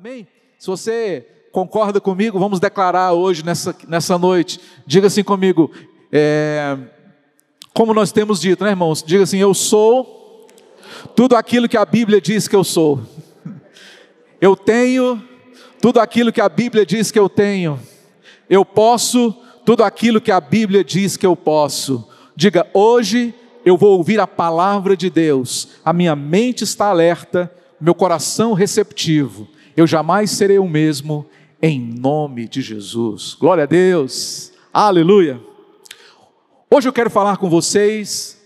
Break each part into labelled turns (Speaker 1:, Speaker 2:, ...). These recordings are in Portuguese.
Speaker 1: Amém? Se você concorda comigo, vamos declarar hoje, nessa, nessa noite. Diga assim comigo, é, como nós temos dito, né, irmãos? Diga assim: Eu sou tudo aquilo que a Bíblia diz que eu sou. Eu tenho tudo aquilo que a Bíblia diz que eu tenho. Eu posso tudo aquilo que a Bíblia diz que eu posso. Diga, hoje eu vou ouvir a palavra de Deus, a minha mente está alerta, meu coração receptivo, eu jamais serei o mesmo, em nome de Jesus. Glória a Deus, aleluia. Hoje eu quero falar com vocês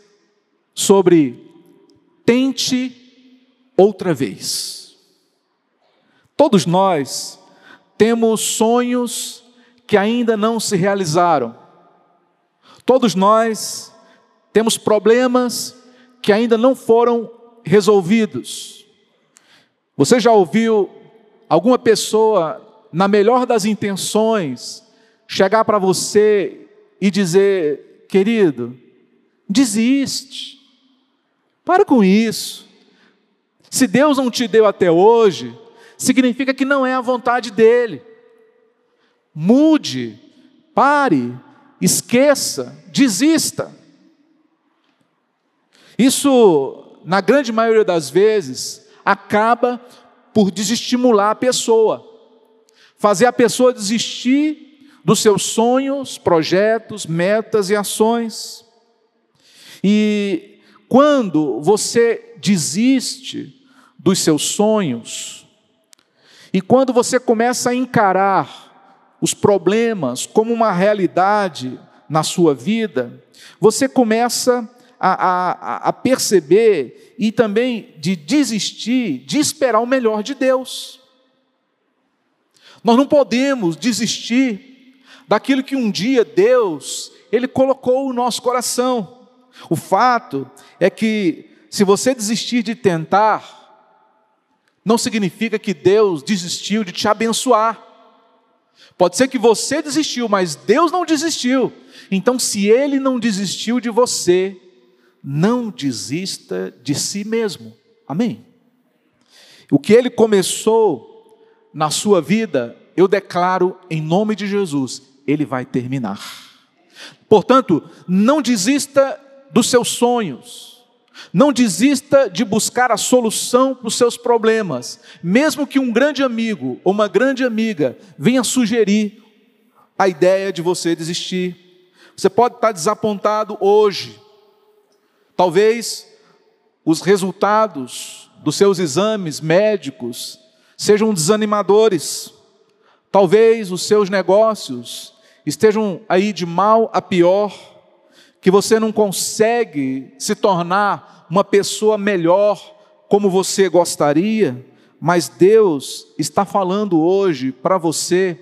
Speaker 1: sobre tente outra vez. Todos nós temos sonhos que ainda não se realizaram. Todos nós temos problemas que ainda não foram resolvidos. Você já ouviu alguma pessoa, na melhor das intenções, chegar para você e dizer: querido, desiste, para com isso. Se Deus não te deu até hoje, significa que não é a vontade dEle. Mude, pare, esqueça, desista. Isso, na grande maioria das vezes, acaba por desestimular a pessoa, fazer a pessoa desistir dos seus sonhos, projetos, metas e ações. E quando você desiste dos seus sonhos, e quando você começa a encarar os problemas como uma realidade na sua vida, você começa a, a, a perceber e também de desistir de esperar o melhor de Deus. Nós não podemos desistir daquilo que um dia Deus ele colocou no nosso coração. O fato é que se você desistir de tentar, não significa que Deus desistiu de te abençoar. Pode ser que você desistiu, mas Deus não desistiu. Então, se Ele não desistiu de você, não desista de si mesmo. Amém? O que ele começou na sua vida, eu declaro em nome de Jesus, ele vai terminar. Portanto, não desista dos seus sonhos. Não desista de buscar a solução para os seus problemas, mesmo que um grande amigo ou uma grande amiga venha sugerir a ideia de você desistir. Você pode estar desapontado hoje, Talvez os resultados dos seus exames médicos sejam desanimadores. Talvez os seus negócios estejam aí de mal a pior, que você não consegue se tornar uma pessoa melhor como você gostaria, mas Deus está falando hoje para você: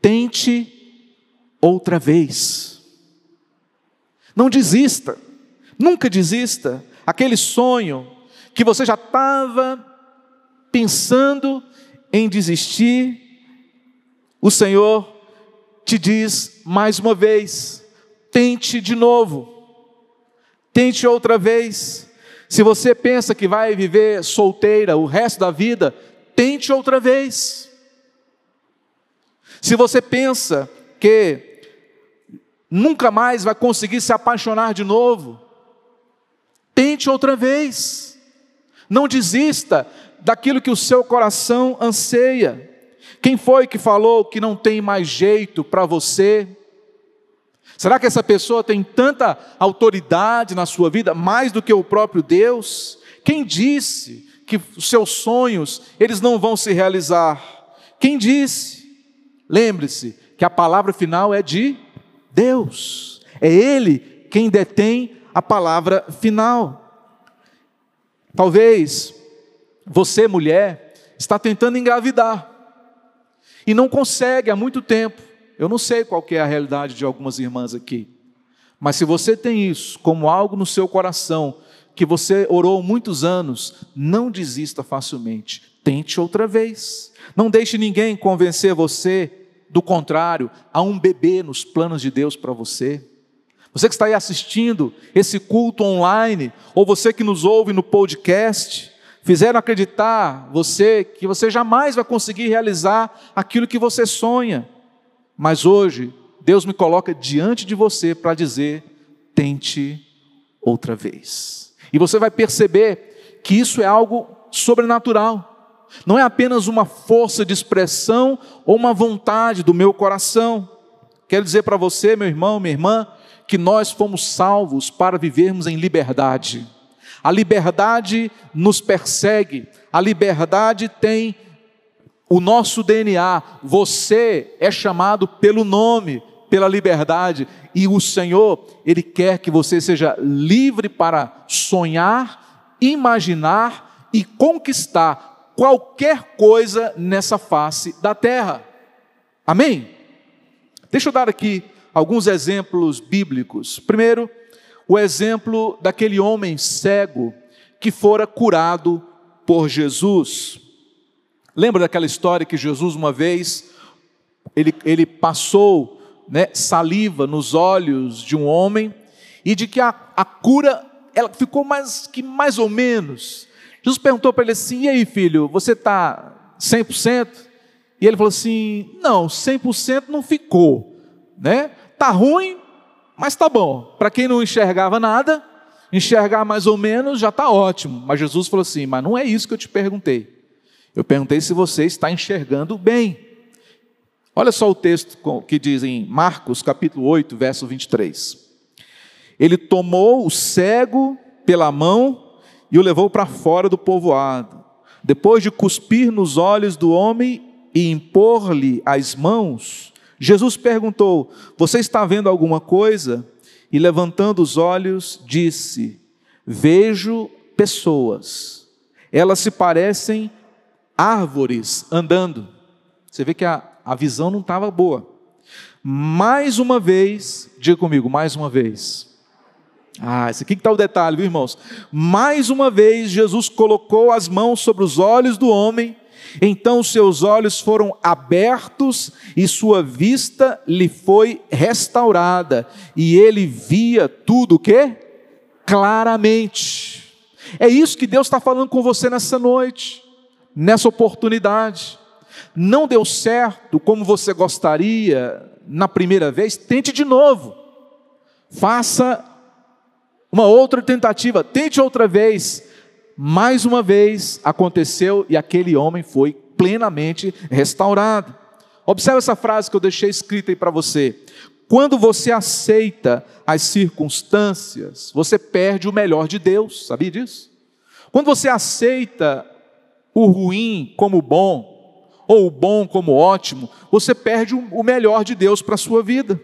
Speaker 1: tente outra vez. Não desista. Nunca desista. Aquele sonho que você já estava pensando em desistir, o Senhor te diz mais uma vez: tente de novo, tente outra vez. Se você pensa que vai viver solteira o resto da vida, tente outra vez. Se você pensa que nunca mais vai conseguir se apaixonar de novo, Tente outra vez. Não desista daquilo que o seu coração anseia. Quem foi que falou que não tem mais jeito para você? Será que essa pessoa tem tanta autoridade na sua vida, mais do que o próprio Deus? Quem disse que os seus sonhos, eles não vão se realizar? Quem disse? Lembre-se que a palavra final é de Deus. É Ele quem detém a palavra final. Talvez você, mulher, está tentando engravidar e não consegue há muito tempo. Eu não sei qual é a realidade de algumas irmãs aqui, mas se você tem isso como algo no seu coração, que você orou muitos anos, não desista facilmente. Tente outra vez. Não deixe ninguém convencer você do contrário. Há um bebê nos planos de Deus para você. Você que está aí assistindo esse culto online, ou você que nos ouve no podcast, fizeram acreditar você que você jamais vai conseguir realizar aquilo que você sonha. Mas hoje, Deus me coloca diante de você para dizer: tente outra vez. E você vai perceber que isso é algo sobrenatural. Não é apenas uma força de expressão ou uma vontade do meu coração. Quero dizer para você, meu irmão, minha irmã, que nós fomos salvos para vivermos em liberdade. A liberdade nos persegue, a liberdade tem o nosso DNA. Você é chamado pelo nome, pela liberdade, e o Senhor, Ele quer que você seja livre para sonhar, imaginar e conquistar qualquer coisa nessa face da terra. Amém? Deixa eu dar aqui alguns exemplos bíblicos. Primeiro, o exemplo daquele homem cego que fora curado por Jesus. Lembra daquela história que Jesus, uma vez, ele, ele passou né, saliva nos olhos de um homem e de que a, a cura ela ficou mais que mais ou menos. Jesus perguntou para ele assim: e aí, filho, você está 100%? E ele falou assim: não, 100% não ficou, né? Tá ruim, mas tá bom. Para quem não enxergava nada, enxergar mais ou menos já está ótimo. Mas Jesus falou assim: mas não é isso que eu te perguntei. Eu perguntei se você está enxergando bem. Olha só o texto que diz em Marcos, capítulo 8, verso 23. Ele tomou o cego pela mão e o levou para fora do povoado. Depois de cuspir nos olhos do homem e impor-lhe as mãos, Jesus perguntou: Você está vendo alguma coisa? E levantando os olhos, disse: Vejo pessoas. Elas se parecem árvores andando. Você vê que a, a visão não estava boa. Mais uma vez, diga comigo, mais uma vez. Ah, esse aqui está o detalhe, viu, irmãos? Mais uma vez, Jesus colocou as mãos sobre os olhos do homem então seus olhos foram abertos e sua vista lhe foi restaurada, e ele via tudo o que? Claramente. É isso que Deus está falando com você nessa noite, nessa oportunidade. Não deu certo como você gostaria na primeira vez, tente de novo. Faça uma outra tentativa, tente outra vez mais uma vez aconteceu e aquele homem foi plenamente restaurado. Observe essa frase que eu deixei escrita aí para você. Quando você aceita as circunstâncias, você perde o melhor de Deus, sabia disso? Quando você aceita o ruim como bom, ou o bom como ótimo, você perde o melhor de Deus para a sua vida.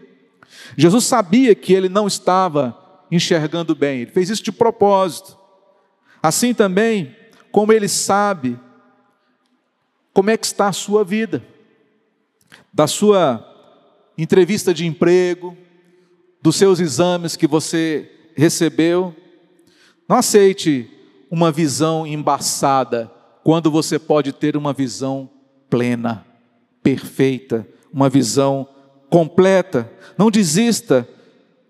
Speaker 1: Jesus sabia que ele não estava enxergando bem, ele fez isso de propósito. Assim também, como Ele sabe como é que está a sua vida, da sua entrevista de emprego, dos seus exames que você recebeu. Não aceite uma visão embaçada quando você pode ter uma visão plena, perfeita, uma visão completa. Não desista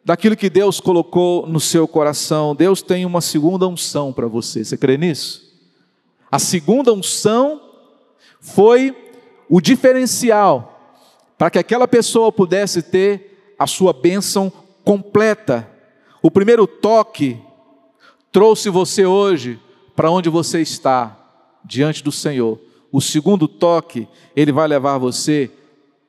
Speaker 1: daquilo que Deus colocou no seu coração. Deus tem uma segunda unção para você. Você crê nisso? A segunda unção foi o diferencial para que aquela pessoa pudesse ter a sua bênção completa. O primeiro toque trouxe você hoje para onde você está, diante do Senhor. O segundo toque, ele vai levar você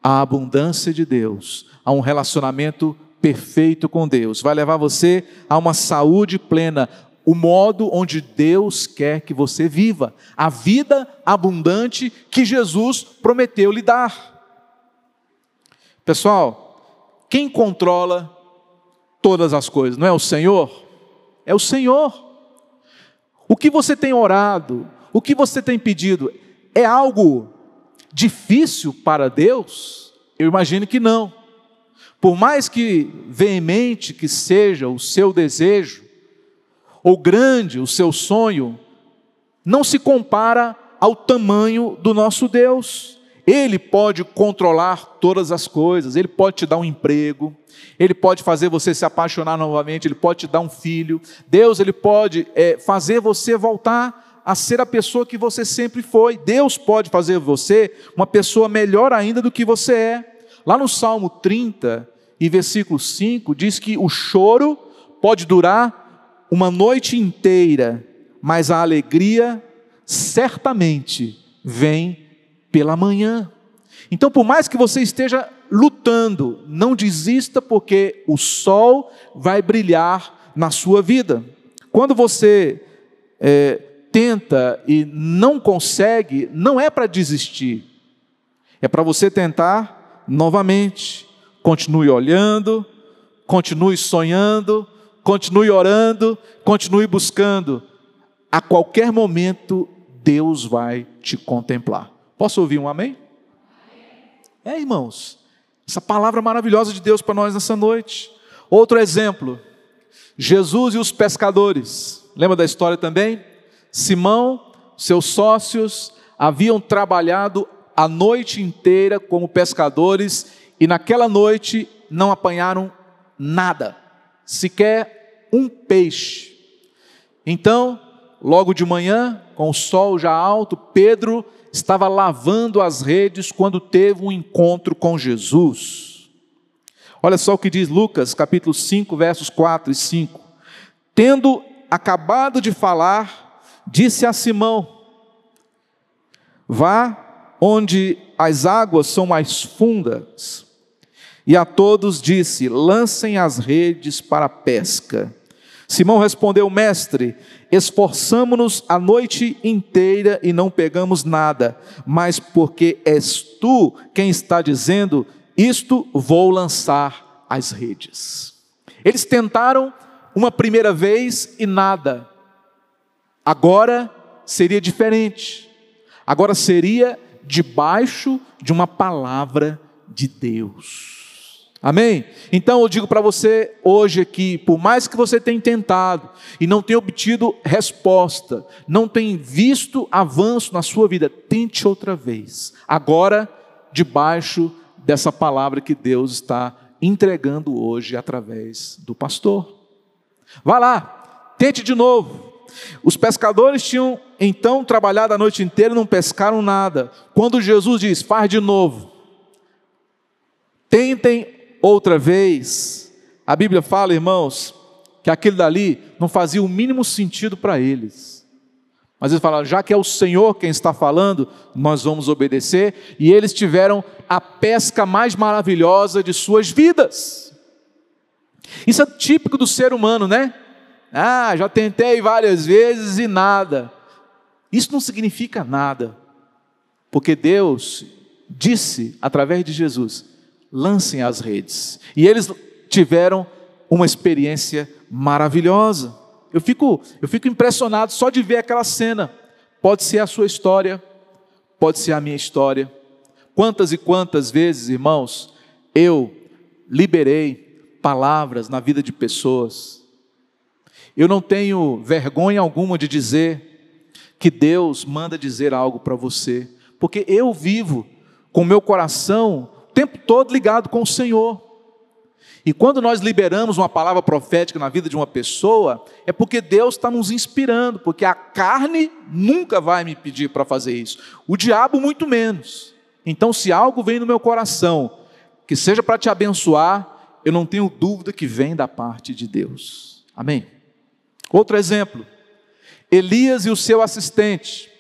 Speaker 1: à abundância de Deus, a um relacionamento perfeito com Deus, vai levar você a uma saúde plena, o modo onde Deus quer que você viva, a vida abundante que Jesus prometeu lhe dar. Pessoal, quem controla todas as coisas, não é o Senhor? É o Senhor. O que você tem orado, o que você tem pedido, é algo difícil para Deus? Eu imagino que não. Por mais que veemente que seja o seu desejo, ou grande o seu sonho, não se compara ao tamanho do nosso Deus. Ele pode controlar todas as coisas, ele pode te dar um emprego, ele pode fazer você se apaixonar novamente, ele pode te dar um filho. Deus, ele pode é, fazer você voltar a ser a pessoa que você sempre foi. Deus pode fazer você uma pessoa melhor ainda do que você é. Lá no Salmo 30 e versículo 5 diz que o choro pode durar uma noite inteira, mas a alegria certamente vem pela manhã. Então, por mais que você esteja lutando, não desista, porque o sol vai brilhar na sua vida. Quando você é, tenta e não consegue, não é para desistir, é para você tentar novamente. Continue olhando, continue sonhando, continue orando, continue buscando. A qualquer momento, Deus vai te contemplar. Posso ouvir um amém? É, irmãos, essa palavra maravilhosa de Deus para nós nessa noite. Outro exemplo, Jesus e os pescadores. Lembra da história também? Simão, seus sócios, haviam trabalhado a noite inteira como pescadores e naquela noite não apanharam nada, sequer um peixe. Então, logo de manhã, com o sol já alto, Pedro estava lavando as redes quando teve um encontro com Jesus. Olha só o que diz Lucas, capítulo 5, versos 4 e 5. Tendo acabado de falar, disse a Simão: Vá onde as águas são mais fundas. E a todos disse: Lancem as redes para a pesca. Simão respondeu: Mestre, esforçamo-nos a noite inteira e não pegamos nada, mas porque és tu quem está dizendo, isto vou lançar as redes. Eles tentaram uma primeira vez e nada. Agora seria diferente. Agora seria debaixo de uma palavra de Deus. Amém? Então eu digo para você hoje aqui, por mais que você tenha tentado e não tenha obtido resposta, não tenha visto avanço na sua vida, tente outra vez. Agora, debaixo dessa palavra que Deus está entregando hoje através do pastor. Vá lá, tente de novo. Os pescadores tinham então trabalhado a noite inteira e não pescaram nada. Quando Jesus diz, faz de novo, tentem outra vez, a Bíblia fala, irmãos, que aquilo dali não fazia o mínimo sentido para eles. Mas eles falaram, já que é o Senhor quem está falando, nós vamos obedecer. E eles tiveram a pesca mais maravilhosa de suas vidas. Isso é típico do ser humano, né? Ah, já tentei várias vezes e nada. Isso não significa nada, porque Deus disse através de Jesus: lancem as redes. E eles tiveram uma experiência maravilhosa. Eu fico, eu fico impressionado só de ver aquela cena. Pode ser a sua história, pode ser a minha história. Quantas e quantas vezes, irmãos, eu liberei palavras na vida de pessoas. Eu não tenho vergonha alguma de dizer que Deus manda dizer algo para você, porque eu vivo com meu coração tempo todo ligado com o Senhor. E quando nós liberamos uma palavra profética na vida de uma pessoa, é porque Deus está nos inspirando, porque a carne nunca vai me pedir para fazer isso, o diabo muito menos. Então, se algo vem no meu coração, que seja para te abençoar, eu não tenho dúvida que vem da parte de Deus. Amém? Outro exemplo: Elias e o seu assistente,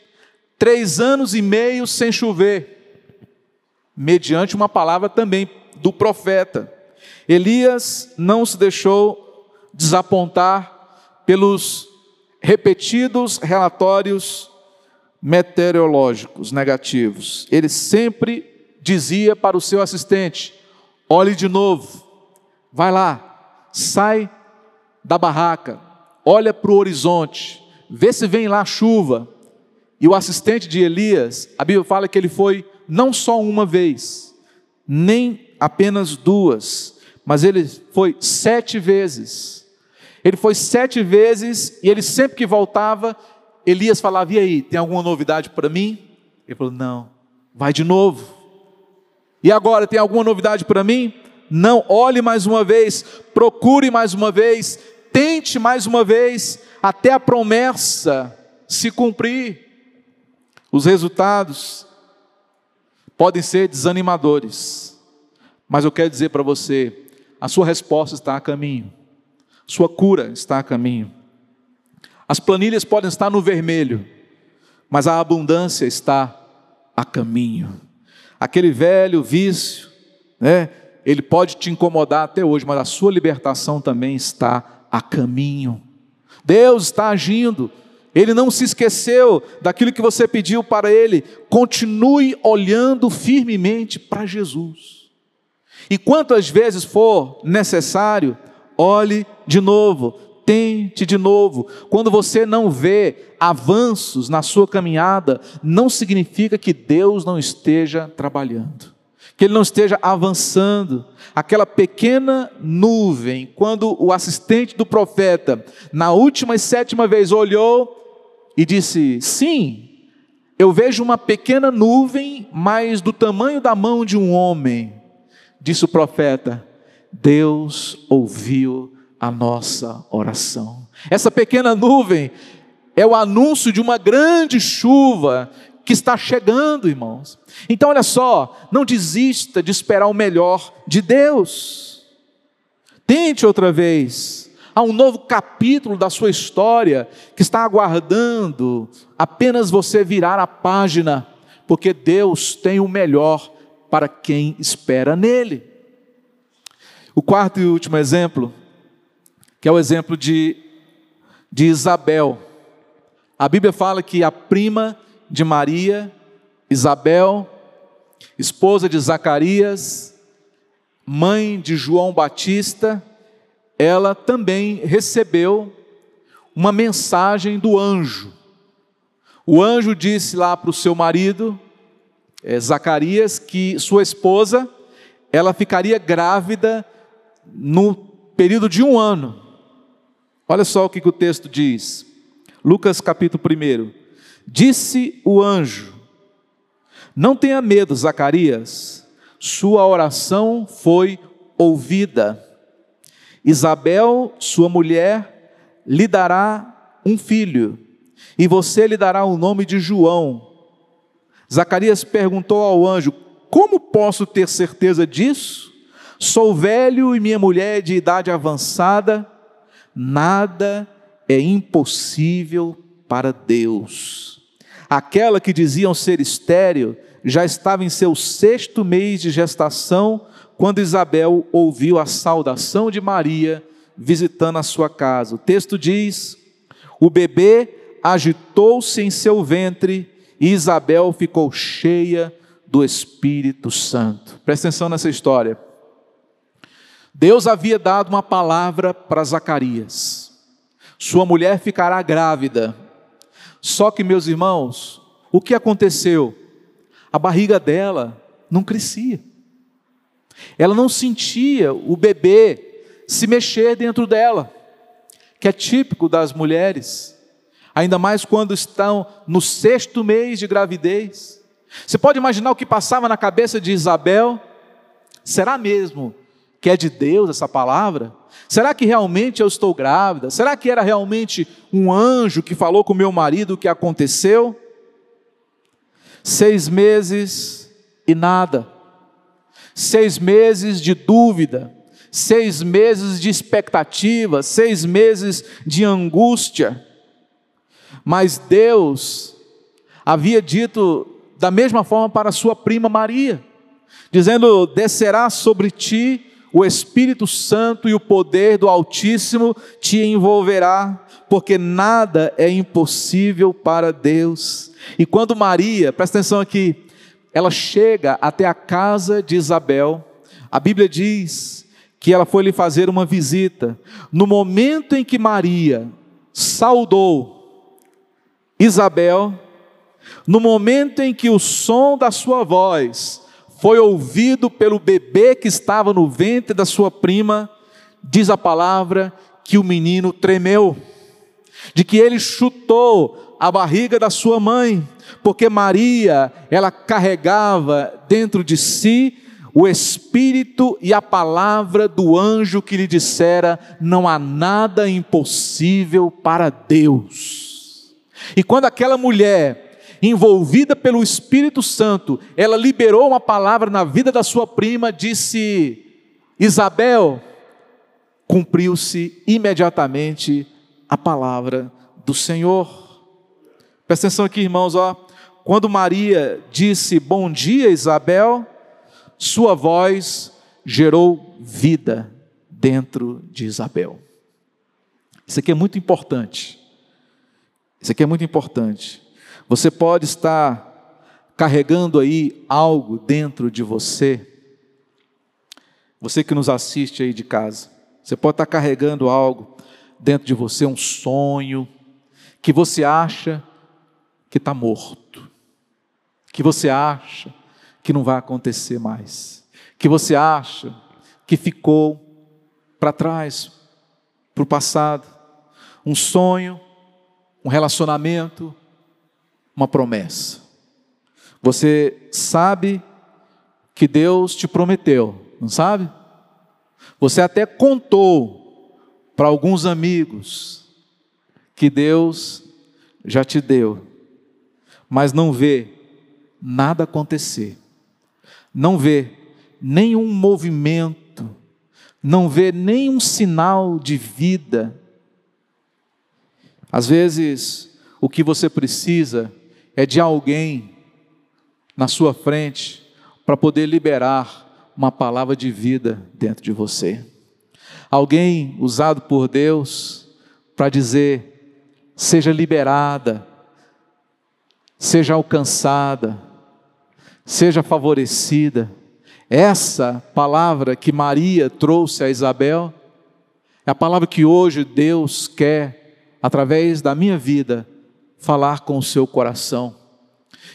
Speaker 1: três anos e meio sem chover mediante uma palavra também do profeta. Elias não se deixou desapontar pelos repetidos relatórios meteorológicos negativos. Ele sempre dizia para o seu assistente: olhe de novo, vai lá, sai da barraca, olha para o horizonte, vê se vem lá chuva. E o assistente de Elias, a Bíblia fala que ele foi não só uma vez, nem apenas duas, mas ele foi sete vezes. Ele foi sete vezes e ele sempre que voltava, Elias falava: E aí, tem alguma novidade para mim? Ele falou: Não, vai de novo. E agora, tem alguma novidade para mim? Não, olhe mais uma vez, procure mais uma vez, tente mais uma vez, até a promessa se cumprir. Os resultados podem ser desanimadores, mas eu quero dizer para você: a sua resposta está a caminho, sua cura está a caminho. As planilhas podem estar no vermelho, mas a abundância está a caminho. Aquele velho vício, né? Ele pode te incomodar até hoje, mas a sua libertação também está a caminho. Deus está agindo. Ele não se esqueceu daquilo que você pediu para ele. Continue olhando firmemente para Jesus. E quantas vezes for necessário, olhe de novo, tente de novo. Quando você não vê avanços na sua caminhada, não significa que Deus não esteja trabalhando, que Ele não esteja avançando. Aquela pequena nuvem, quando o assistente do profeta, na última e sétima vez, olhou e disse: Sim, eu vejo uma pequena nuvem, mas do tamanho da mão de um homem. Disse o profeta: Deus ouviu a nossa oração. Essa pequena nuvem é o anúncio de uma grande chuva que está chegando, irmãos. Então, olha só, não desista de esperar o melhor de Deus. Tente outra vez. Há um novo capítulo da sua história que está aguardando apenas você virar a página, porque Deus tem o melhor para quem espera nele. O quarto e último exemplo que é o exemplo de, de Isabel. A Bíblia fala que a prima de Maria, Isabel, esposa de Zacarias, mãe de João Batista, ela também recebeu uma mensagem do anjo. O anjo disse lá para o seu marido, é, Zacarias, que sua esposa, ela ficaria grávida no período de um ano. Olha só o que, que o texto diz. Lucas capítulo 1. Disse o anjo: Não tenha medo, Zacarias, sua oração foi ouvida. Isabel, sua mulher, lhe dará um filho, e você lhe dará o nome de João. Zacarias perguntou ao anjo: Como posso ter certeza disso? Sou velho e minha mulher é de idade avançada nada é impossível para Deus. Aquela que diziam ser estéril já estava em seu sexto mês de gestação quando Isabel ouviu a saudação de Maria visitando a sua casa. O texto diz: o bebê agitou-se em seu ventre e Isabel ficou cheia do Espírito Santo. Presta atenção nessa história. Deus havia dado uma palavra para Zacarias: sua mulher ficará grávida. Só que, meus irmãos, o que aconteceu? A barriga dela não crescia, ela não sentia o bebê se mexer dentro dela, que é típico das mulheres, ainda mais quando estão no sexto mês de gravidez. Você pode imaginar o que passava na cabeça de Isabel? Será mesmo que é de Deus essa palavra? Será que realmente eu estou grávida? Será que era realmente um anjo que falou com meu marido o que aconteceu? Seis meses e nada, seis meses de dúvida, seis meses de expectativa, seis meses de angústia. Mas Deus havia dito da mesma forma para sua prima Maria, dizendo: descerá sobre ti o Espírito Santo e o poder do Altíssimo te envolverá, porque nada é impossível para Deus. E quando Maria, presta atenção aqui, ela chega até a casa de Isabel, a Bíblia diz que ela foi lhe fazer uma visita. No momento em que Maria saudou Isabel, no momento em que o som da sua voz foi ouvido pelo bebê que estava no ventre da sua prima, diz a palavra que o menino tremeu, de que ele chutou a barriga da sua mãe, porque Maria, ela carregava dentro de si o Espírito e a palavra do anjo que lhe dissera: não há nada impossível para Deus. E quando aquela mulher, envolvida pelo Espírito Santo, ela liberou uma palavra na vida da sua prima, disse: Isabel, cumpriu-se imediatamente a palavra do Senhor. Presta atenção aqui, irmãos, ó. Quando Maria disse bom dia, Isabel, sua voz gerou vida dentro de Isabel. Isso aqui é muito importante. Isso aqui é muito importante. Você pode estar carregando aí algo dentro de você. Você que nos assiste aí de casa. Você pode estar carregando algo dentro de você, um sonho, que você acha que está morto, que você acha que não vai acontecer mais, que você acha que ficou para trás, para o passado, um sonho, um relacionamento, uma promessa. Você sabe que Deus te prometeu, não sabe? Você até contou para alguns amigos que Deus já te deu, mas não vê nada acontecer, não vê nenhum movimento, não vê nenhum sinal de vida. Às vezes, o que você precisa é de alguém na sua frente para poder liberar uma palavra de vida dentro de você. Alguém usado por Deus para dizer: seja liberada, seja alcançada, seja favorecida. Essa palavra que Maria trouxe a Isabel é a palavra que hoje Deus quer, através da minha vida, falar com o seu coração.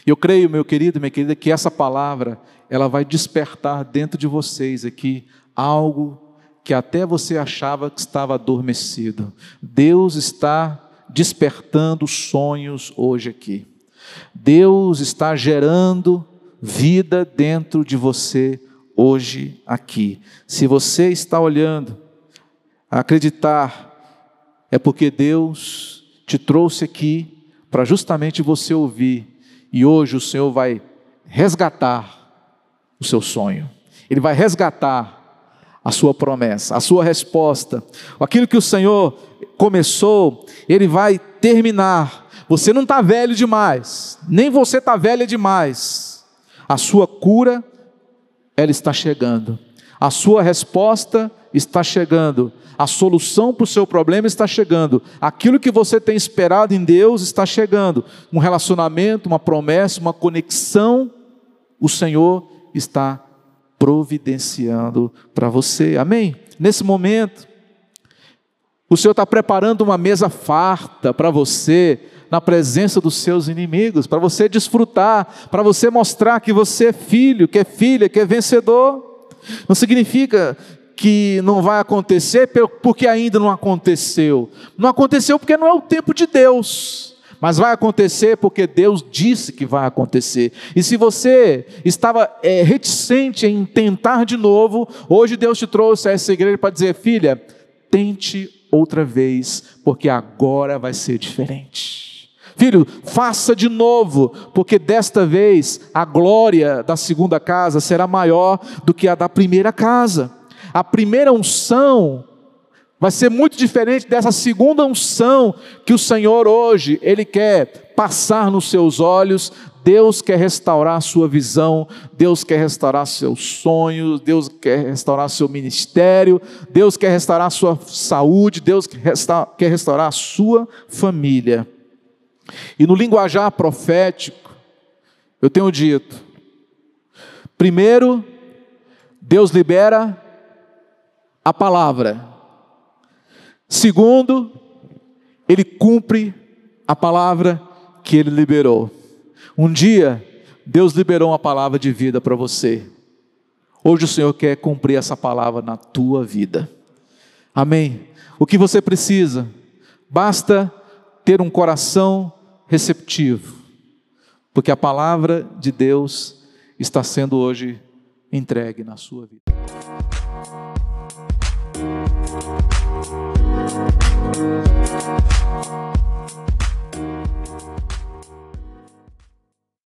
Speaker 1: Eu creio, meu querido, minha querida, que essa palavra ela vai despertar dentro de vocês aqui algo que até você achava que estava adormecido. Deus está despertando sonhos hoje aqui. Deus está gerando vida dentro de você hoje aqui. Se você está olhando, acreditar, é porque Deus te trouxe aqui para justamente você ouvir. E hoje o Senhor vai resgatar o seu sonho. Ele vai resgatar a sua promessa, a sua resposta. Aquilo que o Senhor começou, Ele vai terminar. Você não está velho demais, nem você está velha demais. A sua cura, ela está chegando. A sua resposta está chegando. A solução para o seu problema está chegando. Aquilo que você tem esperado em Deus está chegando. Um relacionamento, uma promessa, uma conexão. O Senhor está providenciando para você. Amém? Nesse momento, o Senhor está preparando uma mesa farta para você, na presença dos seus inimigos, para você desfrutar, para você mostrar que você é filho, que é filha, que é vencedor. Não significa que não vai acontecer porque ainda não aconteceu. Não aconteceu porque não é o tempo de Deus mas vai acontecer porque Deus disse que vai acontecer. E se você estava é, reticente em tentar de novo, hoje Deus te trouxe a essa igreja para dizer: filha, tente outra vez, porque agora vai ser diferente. Filho, faça de novo, porque desta vez a glória da segunda casa será maior do que a da primeira casa. A primeira unção Vai ser muito diferente dessa segunda unção que o Senhor hoje, Ele quer passar nos seus olhos. Deus quer restaurar sua visão, Deus quer restaurar seus sonhos, Deus quer restaurar seu ministério, Deus quer restaurar sua saúde, Deus quer restaurar a sua família. E no linguajar profético, eu tenho dito: primeiro, Deus libera a palavra. Segundo, ele cumpre a palavra que ele liberou. Um dia, Deus liberou uma palavra de vida para você. Hoje o Senhor quer cumprir essa palavra na tua vida. Amém. O que você precisa? Basta ter um coração receptivo, porque a palavra de Deus está sendo hoje entregue na sua vida. Thank you.